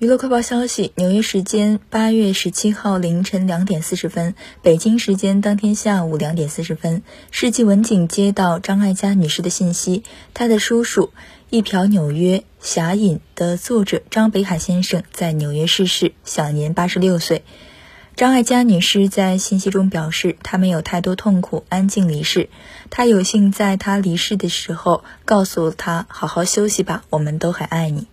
娱乐快报消息纽约时间八月十七号凌晨两点四十分北京时间当天下午两点四十分世纪文景接到张艾嘉女士的信息。她的叔叔一瓢纽约侠隐的作者张北海先生在纽约逝世享年八十六岁。张艾嘉女士在信息中表示她没有太多痛苦安静离世。她有幸在他离世的时候告诉他好好休息吧我们都很爱你。